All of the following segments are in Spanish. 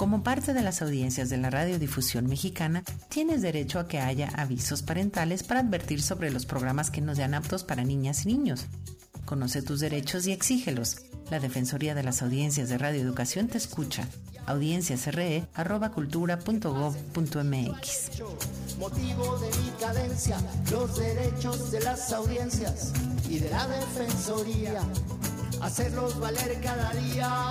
Como parte de las audiencias de la radiodifusión mexicana, tienes derecho a que haya avisos parentales para advertir sobre los programas que no sean aptos para niñas y niños. Conoce tus derechos y exígelos. La Defensoría de las Audiencias de Radioeducación te escucha. audienciasre.cultura.gov.mx Motivo de mi cadencia, los derechos de las audiencias y de la Defensoría, hacerlos valer cada día.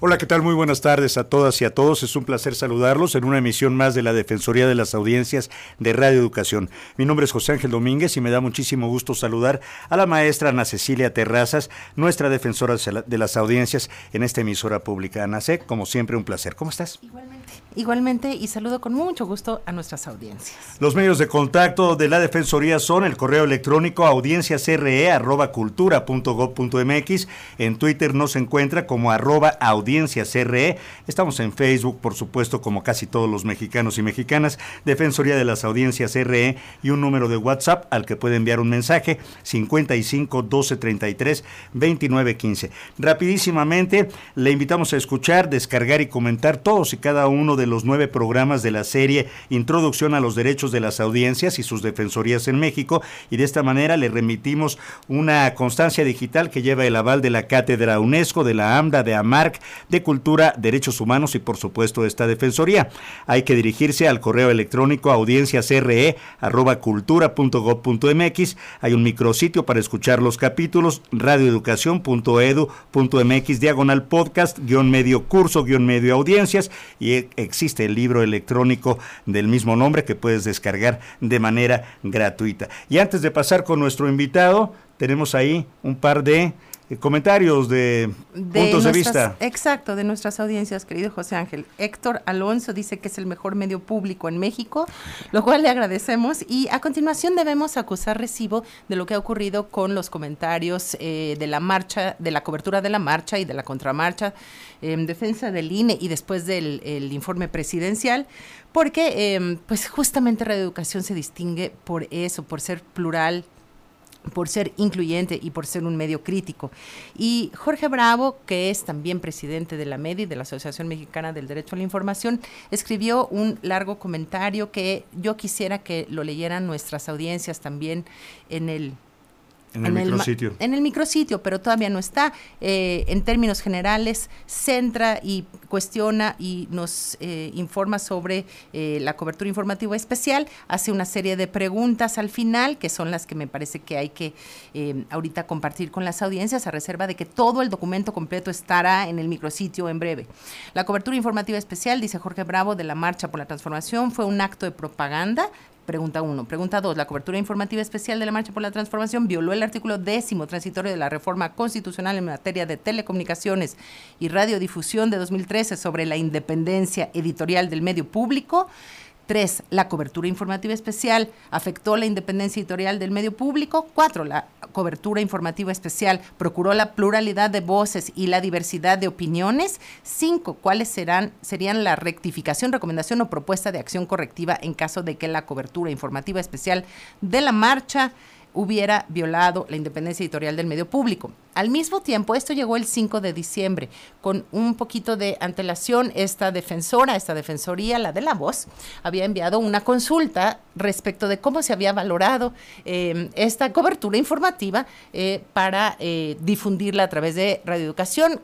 Hola, ¿qué tal? Muy buenas tardes a todas y a todos. Es un placer saludarlos en una emisión más de la Defensoría de las Audiencias de Radio Educación. Mi nombre es José Ángel Domínguez y me da muchísimo gusto saludar a la maestra Ana Cecilia Terrazas, nuestra defensora de las audiencias en esta emisora pública. Ana C, como siempre, un placer. ¿Cómo estás? Igualmente. Igualmente y saludo con mucho gusto a nuestras audiencias. Los medios de contacto de la Defensoría son el correo electrónico audienciasre.gov.mx. En Twitter nos encuentra como arroba Audiencia CRE. Estamos en Facebook, por supuesto, como casi todos los mexicanos y mexicanas, Defensoría de las Audiencias CRE y un número de WhatsApp al que puede enviar un mensaje 55 12 33 29 15. Rapidísimamente, le invitamos a escuchar, descargar y comentar todos y cada uno de los nueve programas de la serie Introducción a los Derechos de las Audiencias y sus Defensorías en México y de esta manera le remitimos una constancia digital que lleva el aval de la Cátedra UNESCO, de la AMDA, de AMARC, de Cultura, Derechos Humanos y por supuesto esta Defensoría. Hay que dirigirse al correo electrónico audienciasre.cultura.gov.mx. Hay un micrositio para escuchar los capítulos, radioeducación.edu.mx, diagonal podcast, guion medio curso, guion medio audiencias y existe el libro electrónico del mismo nombre que puedes descargar de manera gratuita. Y antes de pasar con nuestro invitado, tenemos ahí un par de comentarios de, puntos de vista. Exacto, de nuestras audiencias, querido José Ángel. Héctor Alonso dice que es el mejor medio público en México, lo cual le agradecemos. Y a continuación debemos acusar recibo de lo que ha ocurrido con los comentarios eh, de la marcha, de la cobertura de la marcha y de la contramarcha en defensa del INE y después del informe presidencial, porque em, pues justamente Reeducación se distingue por eso, por ser plural, por ser incluyente y por ser un medio crítico. Y Jorge Bravo, que es también presidente de la MEDI, de la Asociación Mexicana del Derecho a la Información, escribió un largo comentario que yo quisiera que lo leyeran nuestras audiencias también en el en el, micrositio. en el micrositio, pero todavía no está. Eh, en términos generales, centra y cuestiona y nos eh, informa sobre eh, la cobertura informativa especial. Hace una serie de preguntas al final, que son las que me parece que hay que ahorita compartir con las audiencias, a reserva de que todo el documento completo estará en el micrositio en breve. La cobertura informativa especial, dice Jorge Bravo, de la Marcha por la Transformación, fue un acto de propaganda Pregunta 1. Pregunta 2. La cobertura informativa especial de la Marcha por la Transformación violó el artículo décimo transitorio de la reforma constitucional en materia de telecomunicaciones y radiodifusión de 2013 sobre la independencia editorial del medio público. Tres, la cobertura informativa especial afectó la independencia editorial del medio público. Cuatro, la cobertura informativa especial procuró la pluralidad de voces y la diversidad de opiniones. Cinco, cuáles serán, serían la rectificación, recomendación o propuesta de acción correctiva en caso de que la cobertura informativa especial de la marcha hubiera violado la independencia editorial del medio público. Al mismo tiempo, esto llegó el 5 de diciembre, con un poquito de antelación, esta defensora, esta defensoría, la de la voz, había enviado una consulta respecto de cómo se había valorado eh, esta cobertura informativa eh, para eh, difundirla a través de radioeducación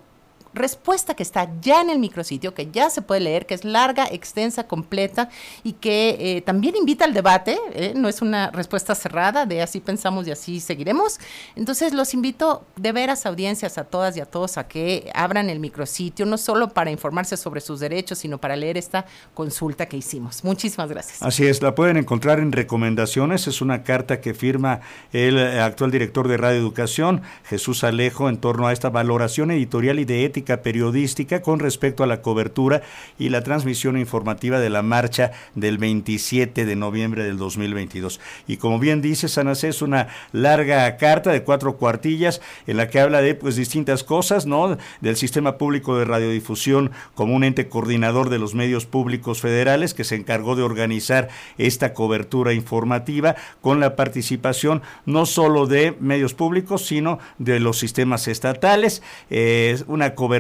respuesta que está ya en el micrositio, que ya se puede leer, que es larga, extensa, completa y que eh, también invita al debate, ¿eh? no es una respuesta cerrada de así pensamos y así seguiremos. Entonces los invito de veras audiencias a todas y a todos a que abran el micrositio, no solo para informarse sobre sus derechos, sino para leer esta consulta que hicimos. Muchísimas gracias. Así es, la pueden encontrar en recomendaciones, es una carta que firma el actual director de Radio Educación, Jesús Alejo, en torno a esta valoración editorial y de ética periodística con respecto a la cobertura y la transmisión informativa de la marcha del 27 de noviembre del 2022. Y como bien dice Sanacé, es una larga carta de cuatro cuartillas en la que habla de pues distintas cosas, ¿no? Del sistema público de radiodifusión como un ente coordinador de los medios públicos federales que se encargó de organizar esta cobertura informativa con la participación no solo de medios públicos, sino de los sistemas estatales. Es una cobertura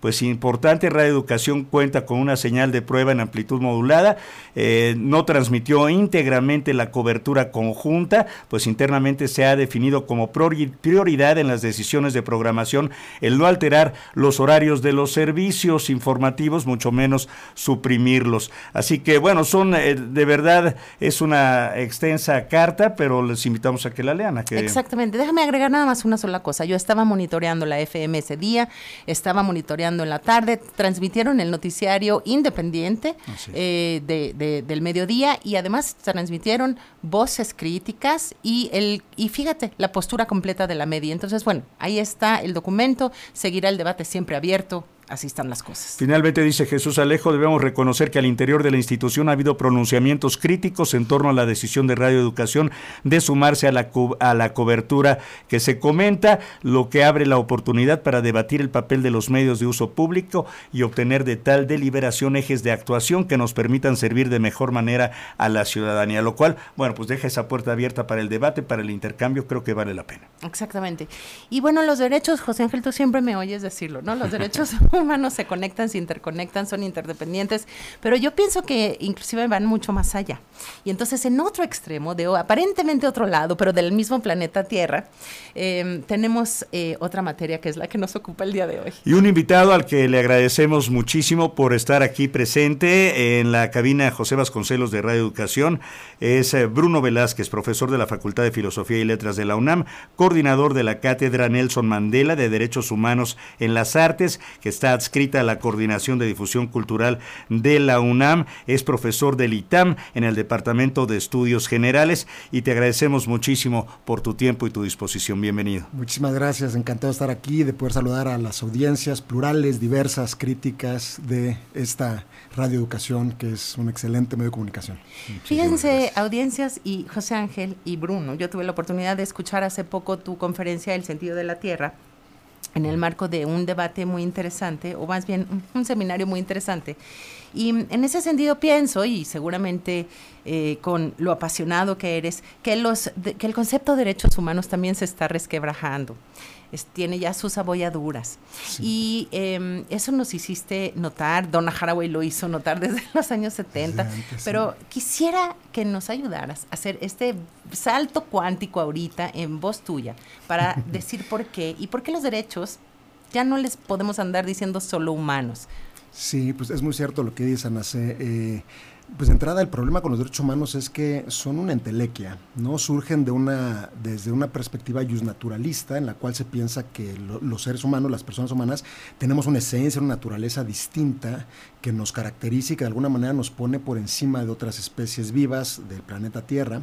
pues importante. Radio Educación cuenta con una señal de prueba en amplitud modulada. Eh, no transmitió íntegramente la cobertura conjunta, pues internamente se ha definido como prioridad en las decisiones de programación el no alterar los horarios de los servicios informativos, mucho menos suprimirlos. Así que bueno, son eh, de verdad es una extensa carta, pero les invitamos a que la lean. Exactamente. Déjame agregar nada más una sola cosa. Yo estaba monitoreando la FM ese día, estaba monitoreando en la tarde, transmitieron el noticiario independiente eh, de, del mediodía y además transmitieron voces críticas y el y fíjate la postura completa de la media. Entonces, bueno, ahí está el documento, seguirá el debate siempre abierto así están las cosas. Finalmente dice Jesús Alejo, debemos reconocer que al interior de la institución ha habido pronunciamientos críticos en torno a la decisión de Radio Educación de sumarse a la, a la cobertura que se comenta, lo que abre la oportunidad para debatir el papel de los medios de uso público y obtener de tal deliberación ejes de actuación que nos permitan servir de mejor manera a la ciudadanía, lo cual, bueno, pues deja esa puerta abierta para el debate, para el intercambio, creo que vale la pena. Exactamente. Y bueno, los derechos, José Ángel, tú siempre me oyes decirlo, ¿no? Los derechos humanos se conectan, se interconectan, son interdependientes, pero yo pienso que inclusive van mucho más allá. Y entonces en otro extremo, de aparentemente otro lado, pero del mismo planeta Tierra, em, tenemos eh, otra materia que es la que nos ocupa el día de hoy. Y un invitado al que le agradecemos muchísimo por estar aquí presente en la cabina José Vasconcelos de Radio Educación es eh, Bruno Velázquez, profesor de la Facultad de Filosofía y Letras de la UNAM, coordinador de la Cátedra Nelson Mandela de Derechos Humanos en las Artes, que está adscrita a la Coordinación de Difusión Cultural de la UNAM, es profesor del ITAM en el Departamento de Estudios Generales y te agradecemos muchísimo por tu tiempo y tu disposición. Bienvenido. Muchísimas gracias, encantado de estar aquí, de poder saludar a las audiencias plurales, diversas, críticas de esta radioeducación, que es un excelente medio de comunicación. Fíjense, audiencias y José Ángel y Bruno, yo tuve la oportunidad de escuchar hace poco tu conferencia El sentido de la Tierra en el marco de un debate muy interesante, o más bien un, seminario muy interesante. Y en ese sentido pienso, y seguramente eh, con lo apasionado que eres, que, los, que el concepto de derechos humanos también se está resquebrajando tiene ya sus abolladuras. Y em, eso nos hiciste notar, Donna Haraway lo hizo notar desde los años 70, pero quisiera que nos ayudaras a hacer este salto cuántico ahorita en voz tuya para decir por qué y por qué los derechos ya no les podemos andar diciendo solo humanos. Sí, pues es muy cierto lo que dice Anacé. Pues de entrada el problema con los derechos humanos es que son una entelequia, ¿no? Surgen de una, desde una perspectiva naturalista en la cual se piensa que los seres humanos, las personas humanas, tenemos una esencia, una naturaleza distinta que nos caracteriza y que de alguna manera nos pone por encima de otras especies vivas del planeta Tierra.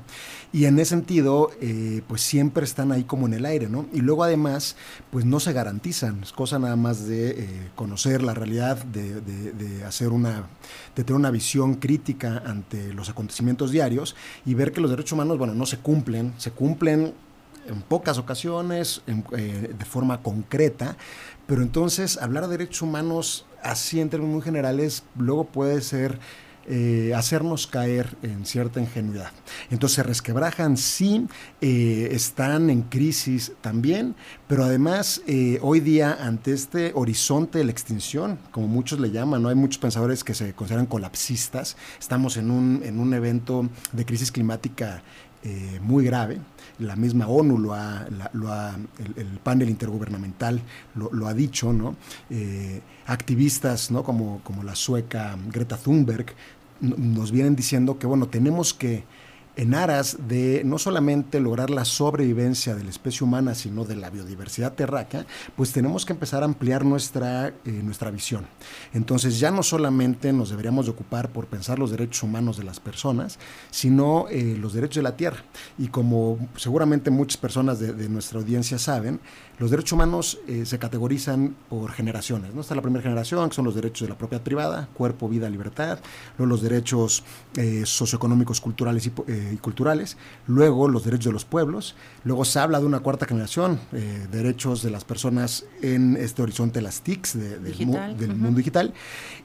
Y en ese sentido, eh, pues siempre están ahí como en el aire, ¿no? Y luego además, pues no se garantizan. Es cosa nada más de eh, conocer la realidad, de, de, hacer una, de tener una visión crítica ante los acontecimientos diarios y ver que los derechos humanos, bueno, no se cumplen, se cumplen en pocas ocasiones, eh, de forma concreta, pero entonces hablar de derechos humanos así en términos muy generales luego puede ser eh, hacernos caer en cierta ingenuidad. Entonces se resquebrajan, sí, eh, están en crisis también, pero además hoy día ante este horizonte de la extinción, como muchos le llaman, ¿no? hay muchos pensadores que se consideran colapsistas, estamos en un, en un evento de crisis climática muy grave, la misma ONU lo ha, lo ha el, panel intergubernamental lo, ha dicho, ¿no? Eh, activistas, ¿no? Como, como la sueca Greta Thunberg nos vienen diciendo que, bueno, tenemos que en aras de no solamente lograr la sobrevivencia de la especie humana, sino de la biodiversidad terráquea, pues tenemos que empezar a ampliar nuestra, eh, nuestra visión. Entonces ya no solamente nos deberíamos de ocupar por pensar los derechos humanos de las personas, sino eh, los derechos de la tierra. Y como seguramente muchas personas de, nuestra audiencia saben, los derechos humanos eh, se categorizan por generaciones. ¿no? Está la primera generación, que son los derechos de la propiedad privada, cuerpo, vida, libertad. Luego los derechos socioeconómicos, culturales eh, y, culturales. Luego los derechos de los pueblos. Luego se habla de una cuarta generación, derechos de las personas en este horizonte, las TICs del mundo digital.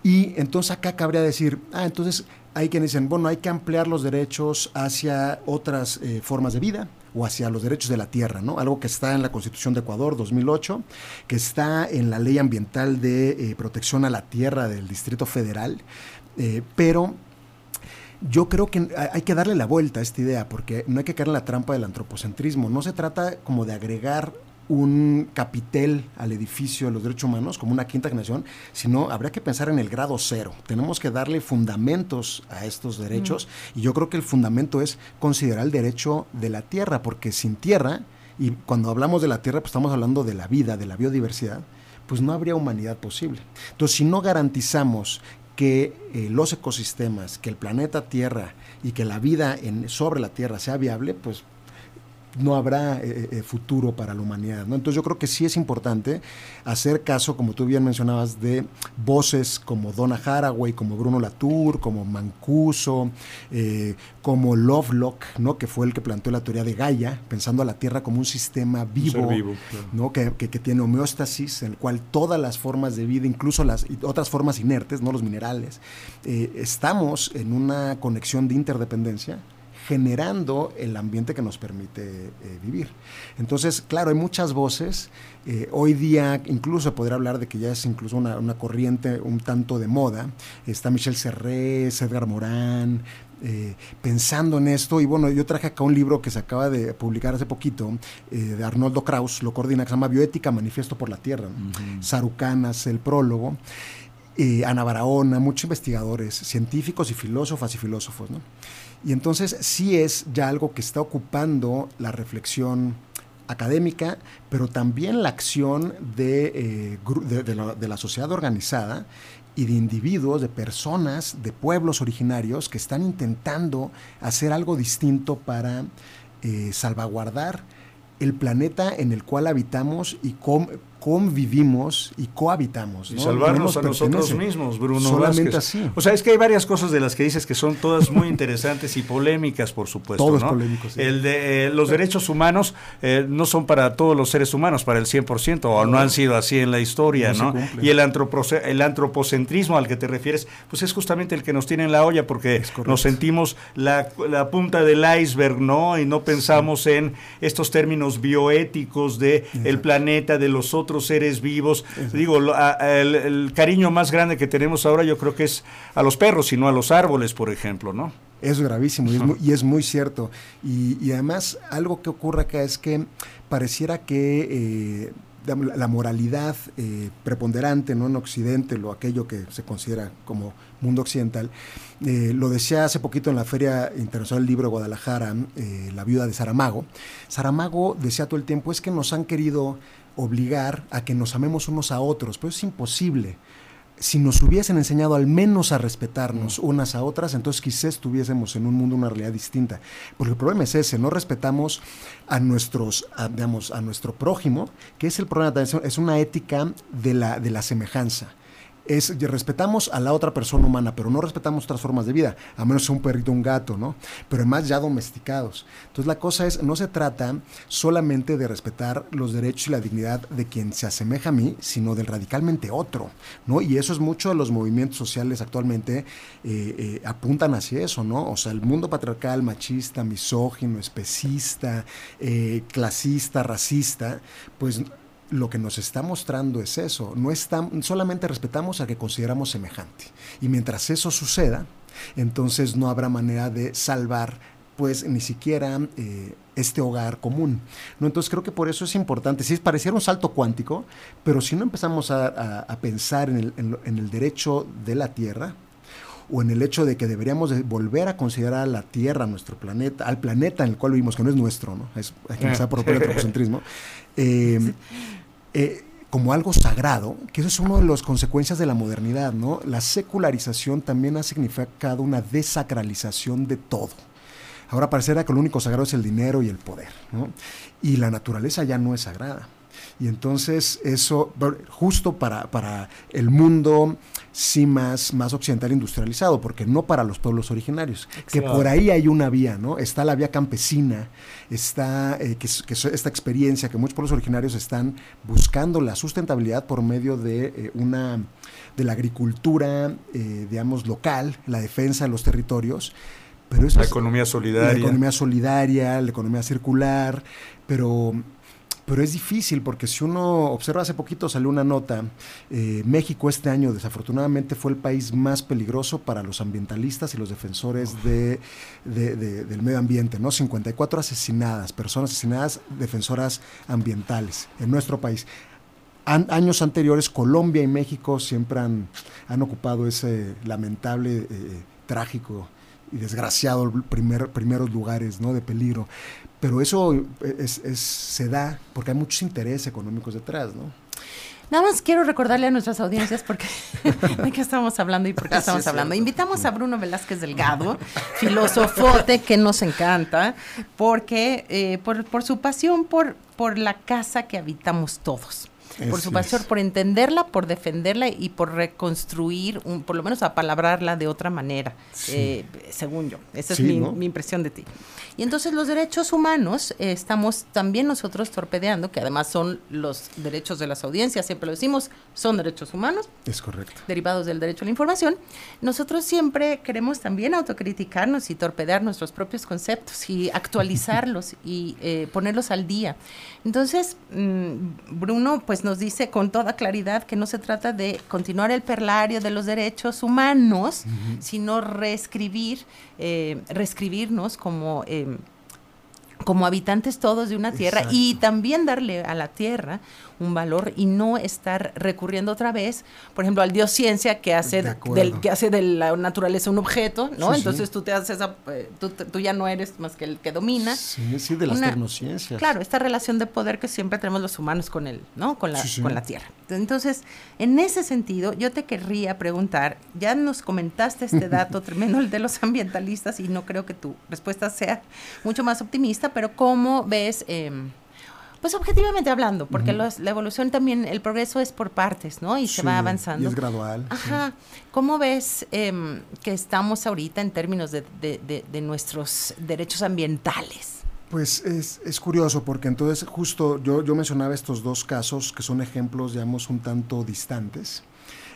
Y entonces acá cabría decir, ah, entonces hay quienes dicen, bueno, hay que ampliar los derechos hacia otras formas de vida o hacia los derechos de la tierra, ¿no? Algo que está en la Constitución de Ecuador 2008, que está en la Ley Ambiental de eh, Protección a la Tierra del Distrito Federal, eh, pero yo creo que hay que darle la vuelta a esta idea, porque no hay que caer en la trampa del antropocentrismo. No se trata como de agregar un capitel al edificio de los derechos humanos como una quinta generación, sino habría que pensar en el grado cero. Tenemos que darle fundamentos a estos derechos y yo creo que el fundamento es considerar el derecho de la tierra, porque sin tierra, y cuando hablamos de la tierra, pues estamos hablando de la vida, de la biodiversidad, pues no habría humanidad posible. Entonces, si no garantizamos que eh, los ecosistemas, que el planeta Tierra y que la vida en, sobre la Tierra sea viable, pues no habrá eh, eh, futuro para la humanidad. ¿no? Entonces yo creo que sí es importante hacer caso, como tú bien mencionabas, de voces como Donna Haraway, como Bruno Latour, como Mancuso, eh, como Lovelock, ¿no? que fue el que planteó la teoría de Gaia, pensando a la Tierra como un sistema vivo, ¿no? Que, tiene homeostasis, en el cual todas las formas de vida, incluso las otras formas inertes, no los minerales, estamos en una conexión de interdependencia generando el ambiente que nos permite eh, vivir. Entonces, claro, hay muchas voces. Eh, hoy día incluso podría hablar de que ya es incluso una, corriente un tanto de moda. Está Michel Serré, Edgar Morán, eh, pensando en esto. Y bueno, yo traje acá un libro que se acaba de publicar hace poquito, de Arnoldo Kraus, lo coordina, que se llama Bioética, Manifiesto por la Tierra. Sarucanas, el prólogo. Ana Barahona, muchos investigadores, científicos y filósofas y filósofos. ¿no? Y entonces sí es ya algo que está ocupando la reflexión académica, pero también la acción de, eh, de, la, sociedad organizada y de individuos, de personas, de pueblos originarios que están intentando hacer algo distinto para eh, salvaguardar el planeta en el cual habitamos y convivimos y cohabitamos. Y salvarnos a nosotros mismos, Bruno Solamente así. O sea, es que hay varias cosas de las que dices que son todas muy interesantes y polémicas, por supuesto. Todos polémicos. El de eh, los derechos humanos eh, no son para todos los seres humanos, para el 100%, o no, han sido así en la historia, ¿no? Y el, el antropocentrismo al que te refieres, pues es justamente el que nos tiene en la olla, porque nos sentimos la, la, punta del iceberg, ¿no? Y no pensamos en estos términos bioéticos de el planeta, de los otros seres vivos. Digo, el, cariño más grande que tenemos ahora yo creo que es a los perros y no a los árboles, por ejemplo, ¿no? Es gravísimo y es muy, cierto. Y, además algo que ocurre acá es que pareciera que... Eh, la moralidad eh, preponderante ¿no? en Occidente, lo aquello que se considera como mundo occidental. Eh, lo decía hace poquito en la Feria Internacional del Libro de Guadalajara, la viuda de Saramago. Saramago decía todo el tiempo, es que nos han querido obligar a que nos amemos unos a otros, pero es imposible. Si nos hubiesen enseñado al menos a respetarnos mm. unas a otras, entonces quizás estuviésemos en un mundo, una realidad distinta. Porque el problema es ese, no respetamos a nuestros, digamos, a nuestro prójimo, que es el problema, es una ética de la, de la semejanza es respetamos a la otra persona humana, pero no respetamos otras formas de vida, a menos sea un perrito un gato, ¿no? Pero además ya domesticados. Entonces la cosa es, no se trata solamente de respetar los derechos y la dignidad de quien se asemeja a mí, sino del radicalmente otro, ¿no? Y eso es mucho de los movimientos sociales actualmente eh, eh, apuntan hacia eso, ¿no? O sea, el mundo patriarcal, machista, misógino, especista, eh, clasista, racista, pues lo que nos está mostrando es eso. No está, solamente respetamos a que consideramos semejante. Y mientras eso suceda, entonces no habrá manera de salvar pues ni siquiera eh, este hogar común. ¿no? Entonces creo que por eso es importante, si pareciera un salto cuántico, pero si no empezamos a, pensar en el, en el, derecho de la tierra, o en el hecho de que deberíamos de volver a considerar a la Tierra, nuestro planeta, al planeta en el cual vivimos, que no es nuestro, ¿no? Es, hay que empezar por el antropocentrismo, eh, eh, como algo sagrado, que eso es una de las consecuencias de la modernidad, ¿no? La secularización también ha significado una desacralización de todo. Ahora pareciera que lo único sagrado es el dinero y el poder. Y la naturaleza ya no es sagrada. Y entonces eso, justo para, para el mundo sí más, más occidental industrializado, porque no para los pueblos originarios, que por ahí hay una vía, ¿no? Está la vía campesina, está eh, que, esta experiencia que muchos pueblos originarios están buscando la sustentabilidad por medio de eh, una de la agricultura, eh, digamos, local, la defensa de los territorios. Pero la economía solidaria. La economía solidaria, la economía circular, pero pero es difícil porque si uno observa, hace poquito salió una nota, eh, México este año desafortunadamente fue el país más peligroso para los ambientalistas y los defensores de, del medio ambiente, ¿no? 54 asesinadas, personas asesinadas, defensoras ambientales en nuestro país. años anteriores, Colombia y México siempre han, han ocupado ese lamentable, eh, trágico y desgraciado primer, primeros lugares ¿no? de peligro. Pero eso es, se da porque hay muchos intereses económicos detrás, ¿no? Nada más quiero recordarle a nuestras audiencias porque de qué estamos hablando y por qué estamos hablando. Invitamos a Bruno Velázquez Delgado, filosofote que nos encanta, porque eh, por, por, su pasión por, por la casa que habitamos todos por su pasión, por entenderla, por defenderla y por reconstruir, un, por lo menos apalabrarla de otra manera, eh, según yo. Esa es mi, mi, impresión de ti. Y entonces los derechos humanos eh, estamos también nosotros torpedeando, que además son los derechos de las audiencias, siempre lo decimos, son derechos humanos. Es correcto. Derivados del derecho a la información. Nosotros siempre queremos también autocriticarnos y torpedear nuestros propios conceptos y actualizarlos y eh, ponerlos al día. Entonces, mm, Bruno pues nos dice con toda claridad que no se trata de continuar el perlario de los derechos humanos, sino reescribir, eh, reescribirnos como... Eh, como habitantes todos de una tierra y también darle a la tierra un valor y no estar recurriendo otra vez, por ejemplo, al dios ciencia que hace del que hace de la naturaleza un objeto, ¿no? Entonces tú te haces eh, tú, ya no eres más que el que domina. Sí, sí, de las tecnociencias. Claro, esta relación de poder que siempre tenemos los humanos con el, ¿no? Con la con la tierra. Entonces, en ese sentido, yo te querría preguntar, ya nos comentaste este dato tremendo el de los ambientalistas y no creo que tu respuesta sea mucho más optimista, pero ¿cómo ves eh, pues objetivamente hablando, porque la evolución también, el progreso es por partes, ¿no? Y se va avanzando. Y es gradual. Ajá. ¿Cómo ves em, que estamos ahorita en términos de, de, nuestros derechos ambientales? Pues es, es, curioso porque entonces justo yo, yo mencionaba estos dos casos que son ejemplos, digamos, un tanto distantes.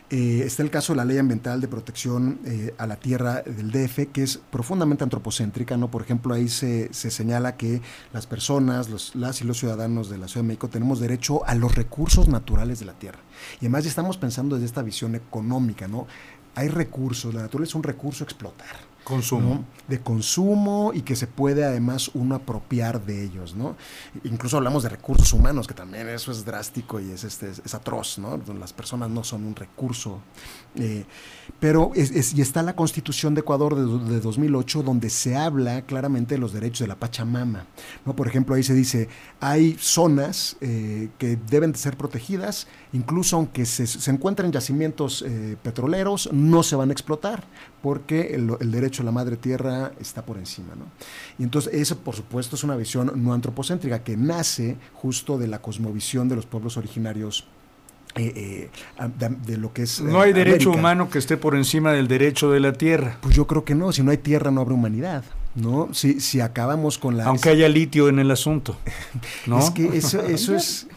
Eh, está el caso de la ley ambiental de protección eh, a la tierra del DF, que es profundamente antropocéntrica, ¿no? Por ejemplo, ahí se, se señala que las personas, los, las y los ciudadanos de la Ciudad de México tenemos derecho a los recursos naturales de la tierra. Y además ya estamos pensando desde esta visión económica, ¿no? Hay recursos, la naturaleza es un recurso a explotar. Consumo. De consumo y que se puede además uno apropiar de ellos, ¿no? Incluso hablamos de recursos humanos, que también eso es drástico y es, este, es atroz, ¿no? Las personas no son un recurso. Eh, pero y está la Constitución de Ecuador de, de, 2008 donde se habla claramente de los derechos de la Pachamama, ¿no? Por ejemplo, ahí se dice, hay zonas eh, que deben de ser protegidas, incluso aunque se, se encuentren yacimientos eh, petroleros, no se van a explotar, porque el derecho la madre tierra está por encima. ¿no? Y entonces eso, por supuesto, es una visión no antropocéntrica que nace justo de la cosmovisión de los pueblos originarios eh, eh, de, lo que es. No hay derecho humano que esté por encima del derecho de la tierra. Pues yo creo que no. Si no hay tierra, no habrá humanidad. ¿no? Si, si acabamos con la. Aunque haya litio en el asunto. ¿no? es que eso, eso es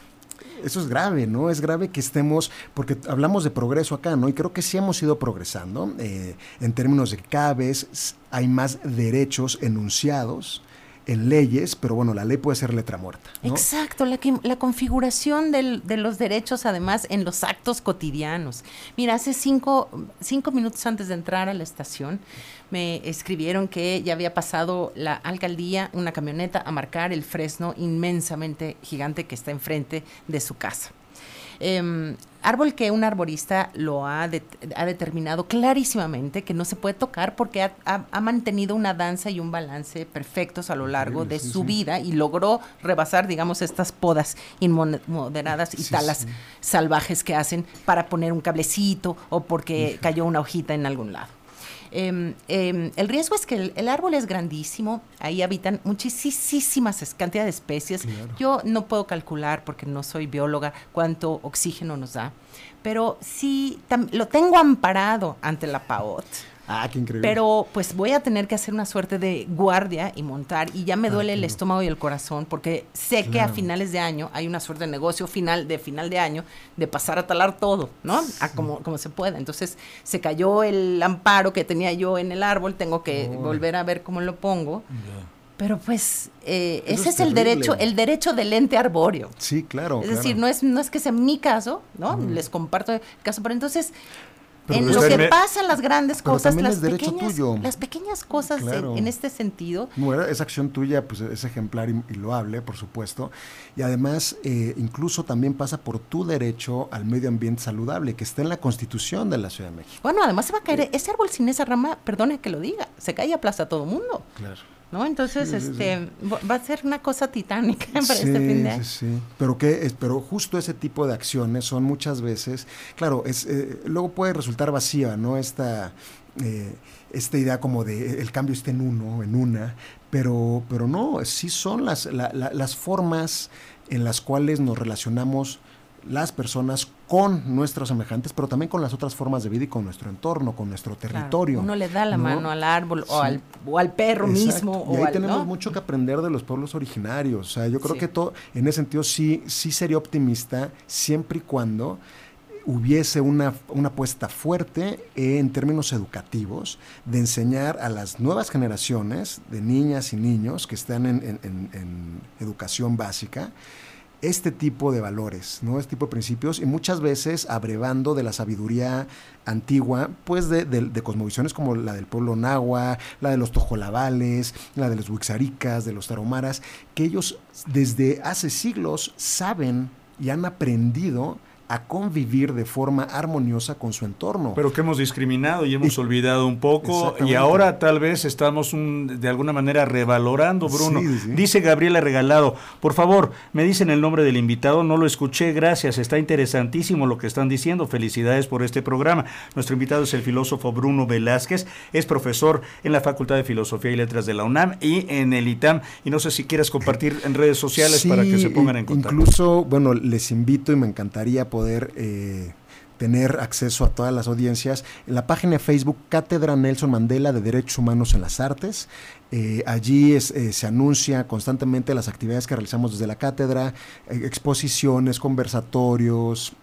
eso es grave, ¿no? Es grave que estemos, porque hablamos de progreso acá, ¿no? Y creo que sí hemos ido progresando eh, en términos de que cada vez hay más derechos enunciados en leyes, pero bueno, la ley puede ser letra muerta. Exacto, la, la configuración de los derechos además en los actos cotidianos. Mira, hace cinco, cinco minutos antes de entrar a la estación, me escribieron que ya había pasado la alcaldía, una camioneta, a marcar el fresno inmensamente gigante que está enfrente de su casa. Em, árbol que un arborista lo ha, ha, determinado clarísimamente que no se puede tocar porque ha, ha, mantenido una danza y un balance perfectos a lo largo de su vida y logró rebasar, digamos, estas podas inmoderadas y talas salvajes que hacen para poner un cablecito o porque cayó una hojita en algún lado. Em, el riesgo es que el, árbol es grandísimo, ahí habitan muchísimas cantidad de especies. Yo no puedo calcular, porque no soy bióloga, cuánto oxígeno nos da, pero sí lo tengo amparado ante la PAOT. Ah, qué increíble. Pero pues voy a tener que hacer una suerte de guardia y montar y ya me ah, duele el estómago y el corazón porque sé que a finales de año hay una suerte de negocio final de final de año de pasar a talar todo, ¿no? A como, como se pueda. Entonces se cayó el amparo que tenía yo en el árbol, tengo que volver a ver cómo lo pongo. Pero pues eh, ese es, el derecho, el derecho del ente arbóreo. Sí, claro. Es decir, no es, no es que sea mi caso, ¿no? Les comparto el caso, pero entonces en lo que pasan las grandes cosas, las pequeñas, las pequeñas cosas en, este sentido. Bueno, esa acción tuya pues, es ejemplar y, loable, por supuesto. Y además, eh, incluso también pasa por tu derecho al medio ambiente saludable, que está en la Constitución de la Ciudad de México. Bueno, además se va a caer, eh, ese árbol sin esa rama, perdone que lo diga, se cae y aplasta a todo mundo. Claro. ¿No? Entonces, este, va a ser una cosa titánica para este fin de año. Sí, sí. Pero que, pero justo ese tipo de acciones son muchas veces, claro, es, eh, luego puede resultar vacía, ¿no? Esta, eh, esta idea como de el cambio está en uno, en una, pero, pero no, sí son las, las formas en las cuales nos relacionamos las personas con nuestros semejantes, pero también con las otras formas de vida y con nuestro entorno, con nuestro territorio. uno le da la mano al árbol o, al, o al perro mismo. Y ahí tenemos mucho que aprender de los pueblos originarios. O sea, yo creo que todo, en ese sentido sí, sí sería optimista siempre y cuando hubiese una, una apuesta fuerte en términos educativos de enseñar a las nuevas generaciones de niñas y niños que están en, en educación básica este tipo de valores, ¿no? Este tipo de principios y muchas veces abrevando de la sabiduría antigua, pues de, cosmovisiones como la del pueblo nahua, la de los tojolabales, la de los huixaricas, de los taromaras, que ellos desde hace siglos saben y han aprendido a convivir de forma armoniosa con su entorno. Pero que hemos discriminado y hemos olvidado un poco y ahora tal vez estamos de alguna manera revalorando, Bruno. Dice Gabriela Regalado, por favor, me dicen el nombre del invitado, no lo escuché, gracias, está interesantísimo lo que están diciendo, felicidades por este programa. Nuestro invitado es el filósofo Bruno Velázquez, es profesor en la Facultad de Filosofía y Letras de la UNAM y en el ITAM, y no sé si quieras compartir en redes sociales para que se pongan en contacto. Incluso, bueno, les invito y me encantaría poder poder eh, tener acceso a todas las audiencias. En la página de Facebook Cátedra Nelson Mandela de Derechos Humanos en las Artes. Eh, allí eh, se anuncia constantemente las actividades que realizamos desde la cátedra, exposiciones, conversatorios,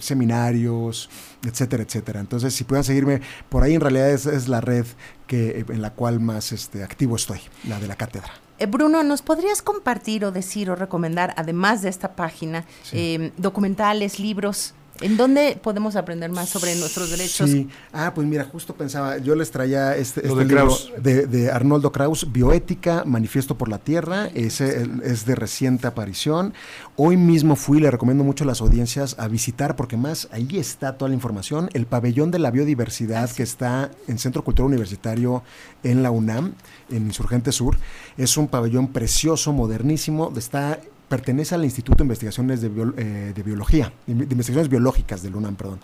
seminarios, etcétera, etcétera. Entonces, si puedan seguirme por ahí, en realidad es, la red en la cual más este, activo estoy, la de la cátedra. Eh, Bruno, ¿nos podrías compartir o decir o recomendar, además de esta página, eh, documentales, libros ¿En dónde podemos aprender más sobre nuestros derechos? Sí, ah, pues mira, justo pensaba, yo les traía este, este libro de, Arnoldo Kraus, Bioética, Manifiesto por la Tierra, es, es de reciente aparición. Hoy mismo fui, le recomiendo mucho a las audiencias a visitar, porque más ahí está toda la información, el pabellón de la biodiversidad que está en Centro Cultural Universitario en la UNAM, en Insurgente Sur. Es un pabellón precioso, modernísimo, está pertenece al Instituto de Investigaciones de, eh, Biología, de Investigaciones Biológicas del UNAM, perdón.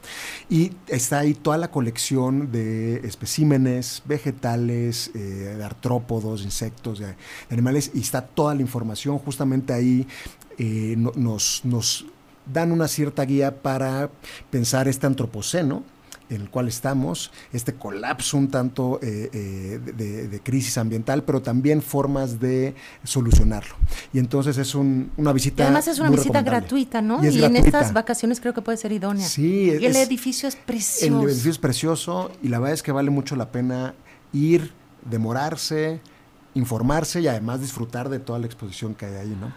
Y está ahí toda la colección de especímenes vegetales, eh, de artrópodos, insectos, de, animales, y está toda la información justamente ahí. Eh, nos, nos dan una cierta guía para pensar este antropoceno, en el cual estamos, este colapso un tanto eh, eh, de, crisis ambiental, pero también formas de solucionarlo. Y entonces es una visita. además es una visita gratuita, ¿no? Y, en estas vacaciones creo que puede ser idónea. Sí, y el edificio es precioso. El edificio es precioso y la verdad es que vale mucho la pena ir, demorarse informarse y además disfrutar de toda la exposición que hay ahí, ¿no?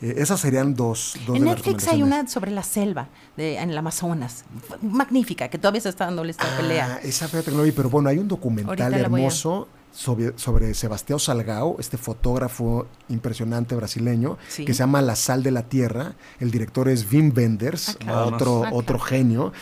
Eh, esas serían dos, dos En Netflix hay una sobre la selva de, en el Amazonas, magnífica, que todavía se está dando esta ah, pelea. Esa fíjate que no vi, pero bueno, hay un documental hermoso sobre, sobre Sebastián Salgao, este fotógrafo impresionante brasileño, que se llama La Sal de la Tierra. El director es Wim Wenders, ah, otro, ah, otro genio.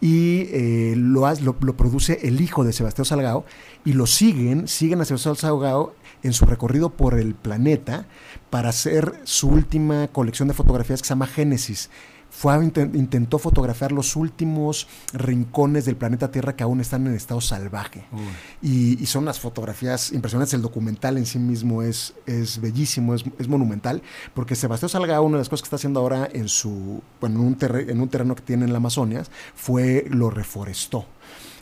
Y eh, lo, lo, lo, produce el hijo de Sebastián Salgao. Y lo siguen, siguen a Sebastián Salgao en su recorrido por el planeta para hacer su última colección de fotografías que se llama Génesis fue intentó fotografiar los últimos rincones del planeta Tierra que aún están en estado salvaje. Y, son unas fotografías impresionantes. El documental en sí mismo es, es bellísimo, es, monumental, porque Sebastián Salgado, una de las cosas que está haciendo ahora en su, bueno, en un, en un terreno que tiene en la Amazonia, fue lo reforestó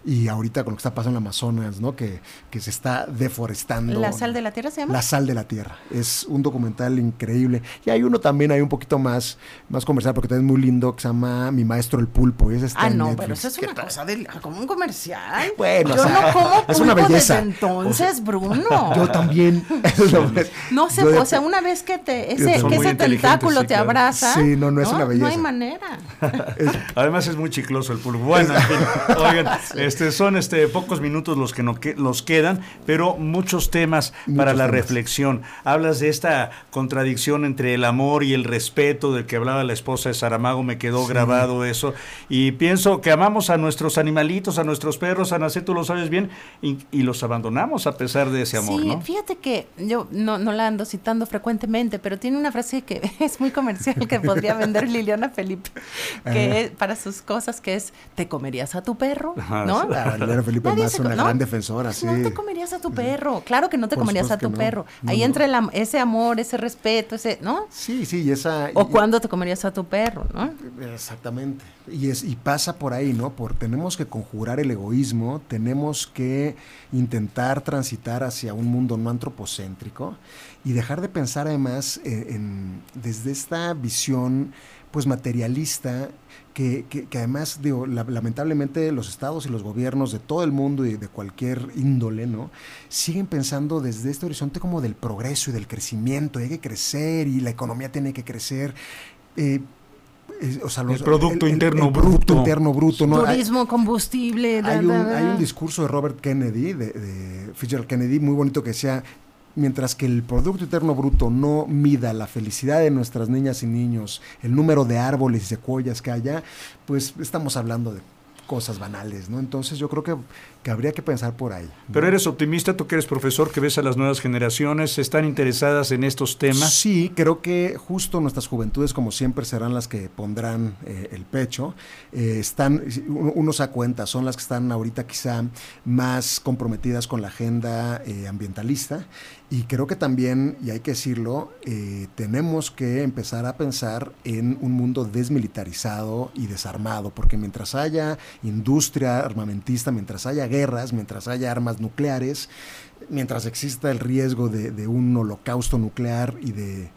y ahorita con lo que está pasando en Amazonas, ¿no? Que, que se está deforestando. ¿La sal de la tierra se llama? La sal de la tierra. Es un documental increíble. Y hay uno también, hay un poquito más, más comercial, porque también es muy lindo, que se llama Mi Maestro el Pulpo. Y ah, no, pero eso es una cosa de, como un comercial. Bueno, Yo no como pulpo es una belleza. Desde entonces, Bruno. Yo también. no sé, o sea, una vez que te ese, que ese tentáculo te abraza. Sí, no, no es una belleza. No hay manera. Además es muy chicloso el pulpo. Bueno, oigan, este, son este, pocos minutos los que, no, que los quedan, pero muchos temas para la reflexión. Hablas de esta contradicción entre el amor y el respeto del que hablaba la esposa de Saramago, me quedó grabado eso. Y pienso que amamos a nuestros animalitos, a nuestros perros, a nacer, tú lo sabes bien, y, los abandonamos a pesar de ese amor. Sí, fíjate que yo no, no la ando citando frecuentemente, pero tiene una frase que es muy comercial que podría vender Liliana Felipe, que para sus cosas que es, ¿te comerías a tu perro? ¿No? Felipe más una gran defensora, sí. No te comerías a tu perro, claro que no te comerías a tu perro. Ahí entra ese amor, ese respeto, ese, ¿no? Sí, sí, y esa... O cuando te comerías a tu perro, ¿no? Exactamente. Y, es, y pasa por ahí, ¿no? Por tenemos que conjurar el egoísmo, tenemos que intentar transitar hacia un mundo no antropocéntrico y dejar de pensar además en, desde esta visión pues materialista que, además, digo, lamentablemente los estados y los gobiernos de todo el mundo y de cualquier índole, ¿no? Siguen pensando desde este horizonte como del progreso y del crecimiento, hay que crecer y la economía tiene que crecer. Eh, o sea, el Producto Interno Bruto. Interno Bruto ¿no? Turismo, combustible. hay, un, discurso de Robert Kennedy, de, de Fitzgerald Kennedy, muy bonito que decía, mientras que el Producto Interno Bruto no mida la felicidad de nuestras niñas y niños, el número de árboles y secuoyas que haya, pues estamos hablando de cosas banales, ¿no? Entonces yo creo que, que habría que pensar por ahí. Pero eres optimista, tú que eres profesor, que ves a las nuevas generaciones, ¿están interesadas en estos temas? Sí, creo que justo nuestras juventudes, como siempre, serán las que pondrán eh, el pecho. Eh, están, uno, se cuenta, son las que están ahorita quizá más comprometidas con la agenda eh, ambientalista y creo que también, y hay que decirlo, tenemos que empezar a pensar en un mundo desmilitarizado y desarmado, porque mientras haya industria armamentista, mientras haya guerras, mientras haya armas nucleares, mientras exista el riesgo de un holocausto nuclear y de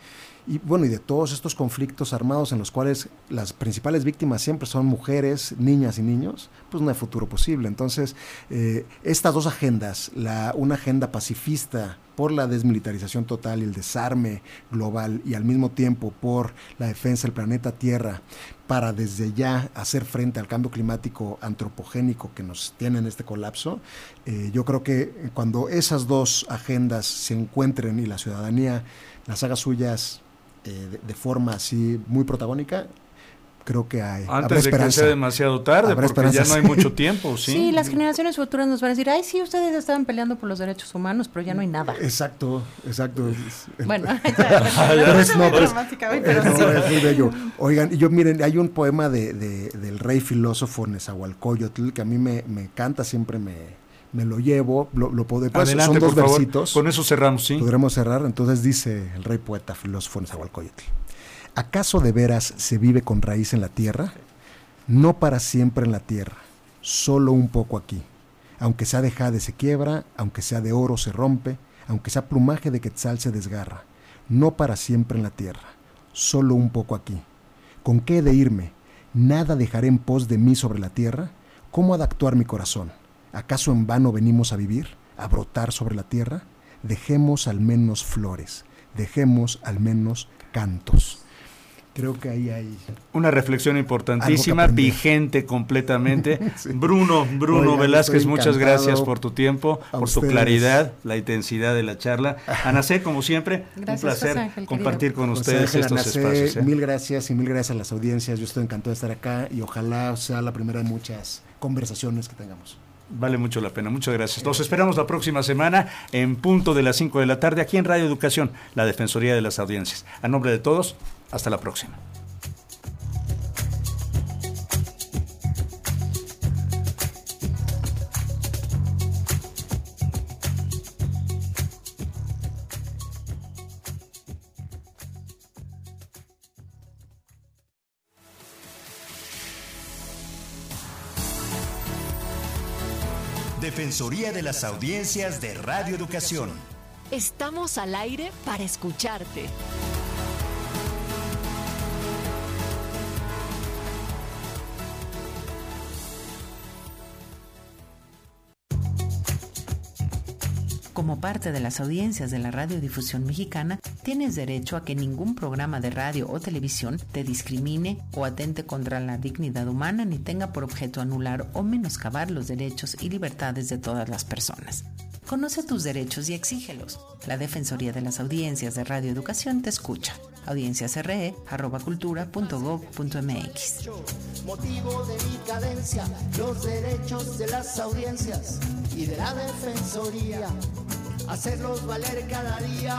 y bueno, y de todos estos conflictos armados en los cuales las principales víctimas siempre son mujeres, niñas y niños, pues no hay futuro posible. Entonces, eh, estas dos agendas, la, una agenda pacifista por la desmilitarización total y el desarme global y al mismo tiempo por la defensa del planeta Tierra para desde ya hacer frente al cambio climático antropogénico que nos tiene en este colapso, eh, yo creo que cuando esas dos agendas se encuentren y la ciudadanía las haga suyas eh, de, forma así muy protagónica, creo que hay. Antes de que sea demasiado tarde, porque ya no hay mucho tiempo, ¿sí? Sí, las generaciones futuras nos van a decir, ay, sí, ustedes estaban peleando por los derechos humanos, pero ya no hay nada. Exacto, exacto. Bueno, ya, es, no, pero, es, muy bello. Oigan, yo miren, hay un poema de, del rey filósofo Nezahualcóyotl que a mí me, me encanta, siempre me, me lo llevo, lo, lo podemos, son dos versitos. Con eso cerramos, sí. Podremos cerrar. Entonces dice el rey poeta filósofo Nezahualcóyotl. ¿Acaso de veras se vive con raíz en la tierra? No para siempre en la tierra, solo un poco aquí. Aunque sea de jade se quiebra, aunque sea de oro se rompe, aunque sea plumaje de quetzal se desgarra. No para siempre en la tierra, solo un poco aquí. ¿Con qué he de irme? ¿Nada dejaré en pos de mí sobre la tierra? ¿Cómo ha de actuar mi corazón? ¿Acaso en vano venimos a vivir, a brotar sobre la tierra? Dejemos al menos flores, dejemos al menos cantos. Creo que ahí hay... Una reflexión importantísima, vigente completamente. Bruno, Bruno Velázquez, muchas gracias por tu tiempo, por tu claridad, la intensidad de la charla. Anacé, como siempre, un placer compartir con ustedes estos espacios. ¿eh? Mil gracias y mil gracias a las audiencias. Yo estoy encantado de estar acá y ojalá sea la primera de muchas conversaciones que tengamos. Vale mucho la pena. Muchas gracias. Nos esperamos la próxima semana en punto de las 5 de la tarde aquí en Radio Educación, la Defensoría de las Audiencias. A nombre de todos, hasta la próxima. Defensoría de las Audiencias de Radio Educación. Estamos al aire para escucharte. Parte de las audiencias de la radiodifusión mexicana, tienes derecho a que ningún programa de radio o televisión te discrimine o atente contra la dignidad humana ni tenga por objeto anular o menoscabar los derechos y libertades de todas las personas. Conoce tus derechos y exígelos. La Defensoría de las Audiencias de Radio Educación te escucha. audienciasre.cultura.gov.mx Motivo de mi cadencia, los derechos de las audiencias y de la Defensoría hacerlos valer cada día.